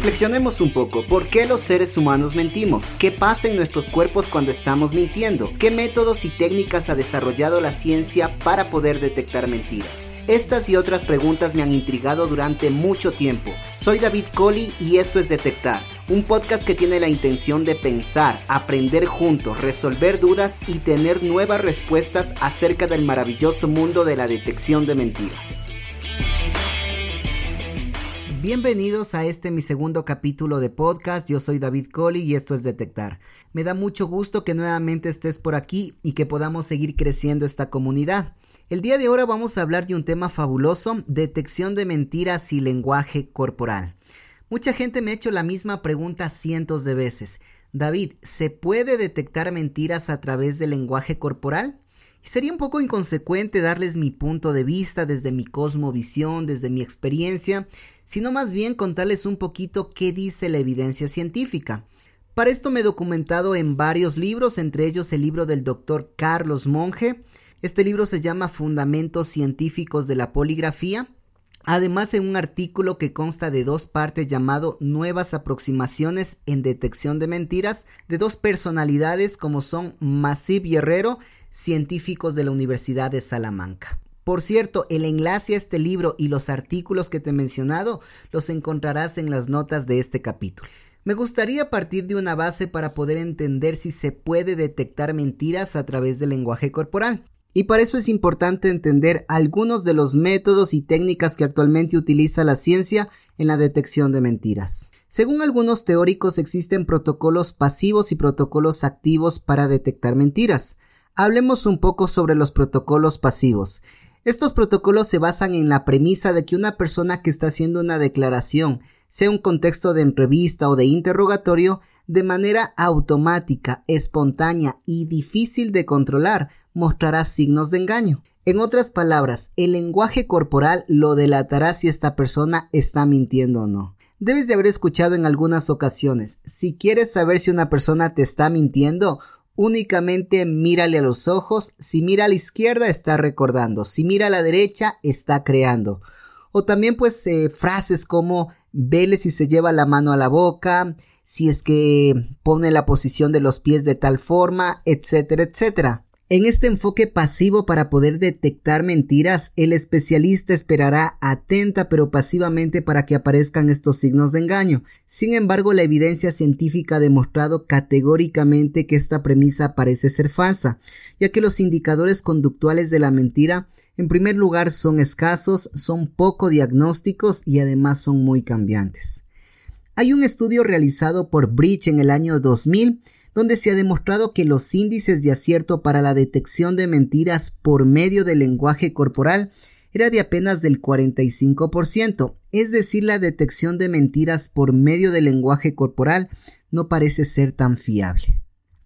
Reflexionemos un poco, ¿por qué los seres humanos mentimos? ¿Qué pasa en nuestros cuerpos cuando estamos mintiendo? ¿Qué métodos y técnicas ha desarrollado la ciencia para poder detectar mentiras? Estas y otras preguntas me han intrigado durante mucho tiempo. Soy David Coley y esto es Detectar, un podcast que tiene la intención de pensar, aprender juntos, resolver dudas y tener nuevas respuestas acerca del maravilloso mundo de la detección de mentiras. Bienvenidos a este mi segundo capítulo de podcast. Yo soy David Coley y esto es Detectar. Me da mucho gusto que nuevamente estés por aquí y que podamos seguir creciendo esta comunidad. El día de ahora vamos a hablar de un tema fabuloso, detección de mentiras y lenguaje corporal. Mucha gente me ha hecho la misma pregunta cientos de veces. David, ¿se puede detectar mentiras a través del lenguaje corporal? sería un poco inconsecuente darles mi punto de vista desde mi cosmovisión, desde mi experiencia, sino más bien contarles un poquito qué dice la evidencia científica. Para esto me he documentado en varios libros, entre ellos el libro del doctor Carlos Monge. Este libro se llama Fundamentos Científicos de la Poligrafía. Además, en un artículo que consta de dos partes llamado Nuevas aproximaciones en detección de mentiras, de dos personalidades como son Masip Guerrero, científicos de la Universidad de Salamanca. Por cierto, el enlace a este libro y los artículos que te he mencionado los encontrarás en las notas de este capítulo. Me gustaría partir de una base para poder entender si se puede detectar mentiras a través del lenguaje corporal. Y para eso es importante entender algunos de los métodos y técnicas que actualmente utiliza la ciencia en la detección de mentiras. Según algunos teóricos existen protocolos pasivos y protocolos activos para detectar mentiras. Hablemos un poco sobre los protocolos pasivos. Estos protocolos se basan en la premisa de que una persona que está haciendo una declaración, sea un contexto de entrevista o de interrogatorio, de manera automática, espontánea y difícil de controlar, mostrará signos de engaño. En otras palabras, el lenguaje corporal lo delatará si esta persona está mintiendo o no. Debes de haber escuchado en algunas ocasiones, si quieres saber si una persona te está mintiendo, Únicamente mírale a los ojos, si mira a la izquierda está recordando, si mira a la derecha está creando. O también pues eh, frases como vele si se lleva la mano a la boca, si es que pone la posición de los pies de tal forma, etcétera, etcétera. En este enfoque pasivo para poder detectar mentiras, el especialista esperará atenta pero pasivamente para que aparezcan estos signos de engaño. Sin embargo, la evidencia científica ha demostrado categóricamente que esta premisa parece ser falsa, ya que los indicadores conductuales de la mentira, en primer lugar, son escasos, son poco diagnósticos y además son muy cambiantes. Hay un estudio realizado por Bridge en el año 2000 donde se ha demostrado que los índices de acierto para la detección de mentiras por medio del lenguaje corporal era de apenas del 45%, es decir, la detección de mentiras por medio del lenguaje corporal no parece ser tan fiable.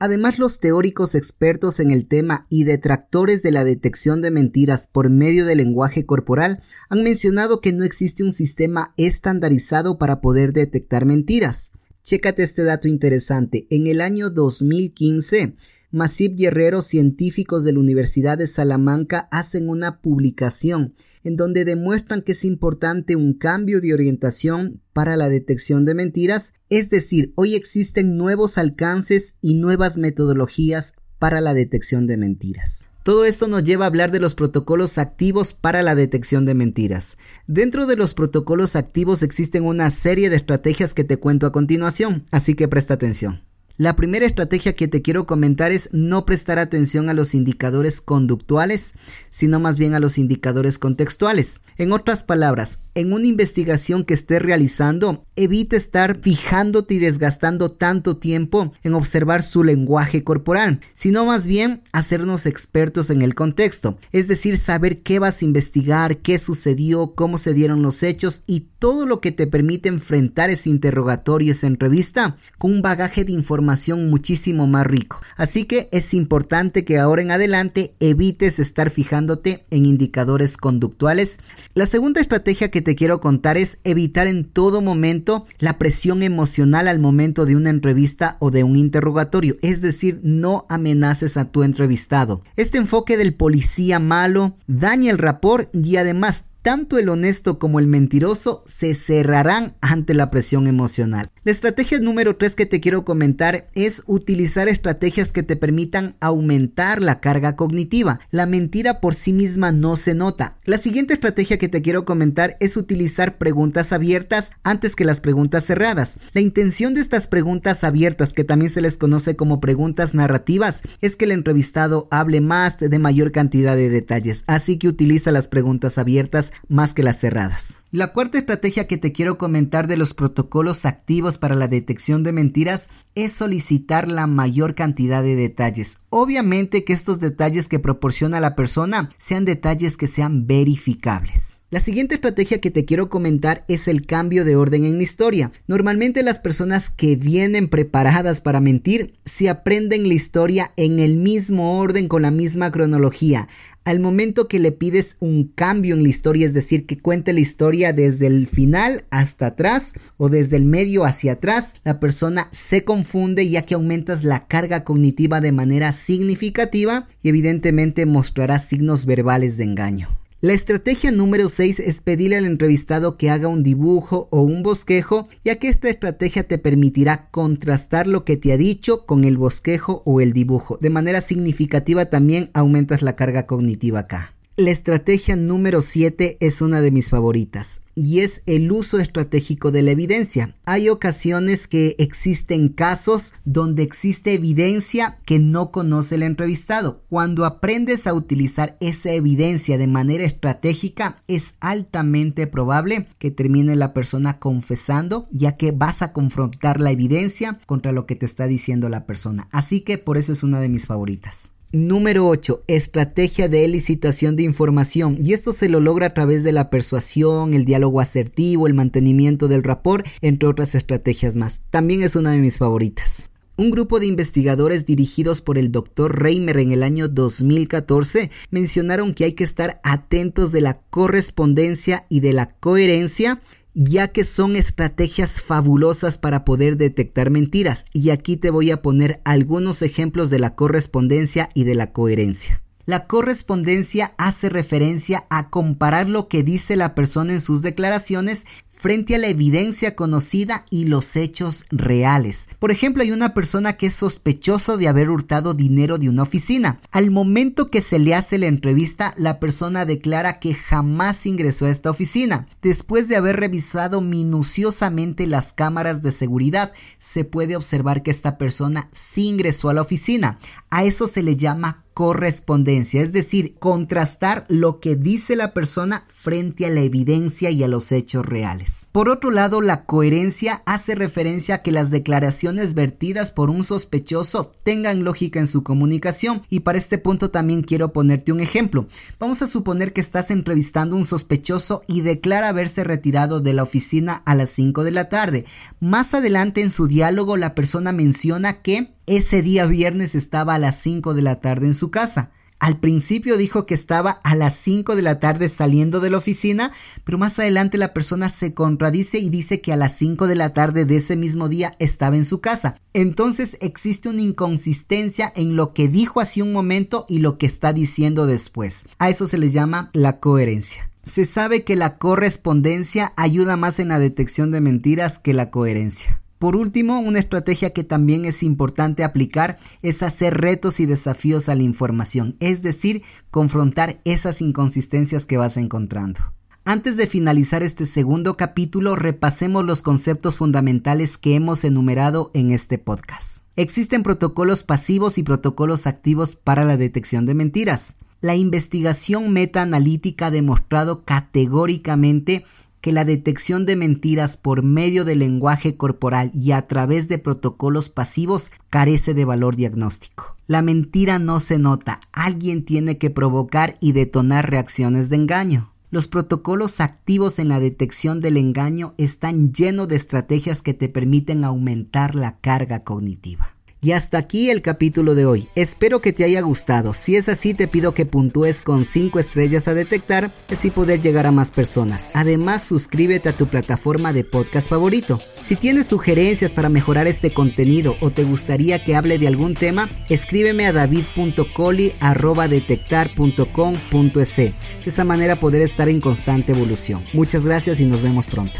Además, los teóricos expertos en el tema y detractores de la detección de mentiras por medio del lenguaje corporal han mencionado que no existe un sistema estandarizado para poder detectar mentiras. Chécate este dato interesante. En el año 2015, Masip Guerrero, científicos de la Universidad de Salamanca, hacen una publicación en donde demuestran que es importante un cambio de orientación para la detección de mentiras, es decir, hoy existen nuevos alcances y nuevas metodologías para la detección de mentiras. Todo esto nos lleva a hablar de los protocolos activos para la detección de mentiras. Dentro de los protocolos activos existen una serie de estrategias que te cuento a continuación, así que presta atención. La primera estrategia que te quiero comentar es no prestar atención a los indicadores conductuales, sino más bien a los indicadores contextuales. En otras palabras, en una investigación que estés realizando, evita estar fijándote y desgastando tanto tiempo en observar su lenguaje corporal, sino más bien hacernos expertos en el contexto, es decir, saber qué vas a investigar, qué sucedió, cómo se dieron los hechos y todo lo que te permite enfrentar ese interrogatorio, esa entrevista, con un bagaje de información muchísimo más rico. Así que es importante que ahora en adelante evites estar fijándote en indicadores conductuales. La segunda estrategia que te quiero contar es evitar en todo momento la presión emocional al momento de una entrevista o de un interrogatorio, es decir, no amenaces a tu entrevistado. Este enfoque del policía malo daña el rapport y además tanto el honesto como el mentiroso se cerrarán ante la presión emocional. La estrategia número 3 que te quiero comentar es utilizar estrategias que te permitan aumentar la carga cognitiva. La mentira por sí misma no se nota. La siguiente estrategia que te quiero comentar es utilizar preguntas abiertas antes que las preguntas cerradas. La intención de estas preguntas abiertas, que también se les conoce como preguntas narrativas, es que el entrevistado hable más de mayor cantidad de detalles. Así que utiliza las preguntas abiertas más que las cerradas. La cuarta estrategia que te quiero comentar de los protocolos activos para la detección de mentiras es solicitar la mayor cantidad de detalles. Obviamente que estos detalles que proporciona la persona sean detalles que sean verificables. La siguiente estrategia que te quiero comentar es el cambio de orden en la historia. Normalmente las personas que vienen preparadas para mentir se aprenden la historia en el mismo orden con la misma cronología al momento que le pides un cambio en la historia, es decir, que cuente la historia desde el final hasta atrás o desde el medio hacia atrás, la persona se confunde ya que aumentas la carga cognitiva de manera significativa y evidentemente mostrará signos verbales de engaño. La estrategia número 6 es pedirle al entrevistado que haga un dibujo o un bosquejo, ya que esta estrategia te permitirá contrastar lo que te ha dicho con el bosquejo o el dibujo. De manera significativa también aumentas la carga cognitiva acá. La estrategia número 7 es una de mis favoritas y es el uso estratégico de la evidencia. Hay ocasiones que existen casos donde existe evidencia que no conoce el entrevistado. Cuando aprendes a utilizar esa evidencia de manera estratégica, es altamente probable que termine la persona confesando, ya que vas a confrontar la evidencia contra lo que te está diciendo la persona. Así que por eso es una de mis favoritas. Número 8. Estrategia de elicitación de información. Y esto se lo logra a través de la persuasión, el diálogo asertivo, el mantenimiento del rapport, entre otras estrategias más. También es una de mis favoritas. Un grupo de investigadores dirigidos por el Dr. Reimer en el año 2014 mencionaron que hay que estar atentos de la correspondencia y de la coherencia ya que son estrategias fabulosas para poder detectar mentiras. Y aquí te voy a poner algunos ejemplos de la correspondencia y de la coherencia. La correspondencia hace referencia a comparar lo que dice la persona en sus declaraciones frente a la evidencia conocida y los hechos reales. Por ejemplo, hay una persona que es sospechoso de haber hurtado dinero de una oficina. Al momento que se le hace la entrevista, la persona declara que jamás ingresó a esta oficina. Después de haber revisado minuciosamente las cámaras de seguridad, se puede observar que esta persona sí ingresó a la oficina. A eso se le llama correspondencia, es decir, contrastar lo que dice la persona frente a la evidencia y a los hechos reales. Por otro lado, la coherencia hace referencia a que las declaraciones vertidas por un sospechoso tengan lógica en su comunicación y para este punto también quiero ponerte un ejemplo. Vamos a suponer que estás entrevistando a un sospechoso y declara haberse retirado de la oficina a las 5 de la tarde. Más adelante en su diálogo la persona menciona que ese día viernes estaba a las 5 de la tarde en su casa. Al principio dijo que estaba a las 5 de la tarde saliendo de la oficina, pero más adelante la persona se contradice y dice que a las 5 de la tarde de ese mismo día estaba en su casa. Entonces existe una inconsistencia en lo que dijo hace un momento y lo que está diciendo después. A eso se le llama la coherencia. Se sabe que la correspondencia ayuda más en la detección de mentiras que la coherencia. Por último, una estrategia que también es importante aplicar es hacer retos y desafíos a la información, es decir, confrontar esas inconsistencias que vas encontrando. Antes de finalizar este segundo capítulo, repasemos los conceptos fundamentales que hemos enumerado en este podcast. Existen protocolos pasivos y protocolos activos para la detección de mentiras. La investigación metaanalítica ha demostrado categóricamente que la detección de mentiras por medio del lenguaje corporal y a través de protocolos pasivos carece de valor diagnóstico. La mentira no se nota, alguien tiene que provocar y detonar reacciones de engaño. Los protocolos activos en la detección del engaño están llenos de estrategias que te permiten aumentar la carga cognitiva. Y hasta aquí el capítulo de hoy. Espero que te haya gustado. Si es así, te pido que puntúes con 5 estrellas a detectar, así poder llegar a más personas. Además, suscríbete a tu plataforma de podcast favorito. Si tienes sugerencias para mejorar este contenido o te gustaría que hable de algún tema, escríbeme a david.coli.detectar.com.es. De esa manera poder estar en constante evolución. Muchas gracias y nos vemos pronto.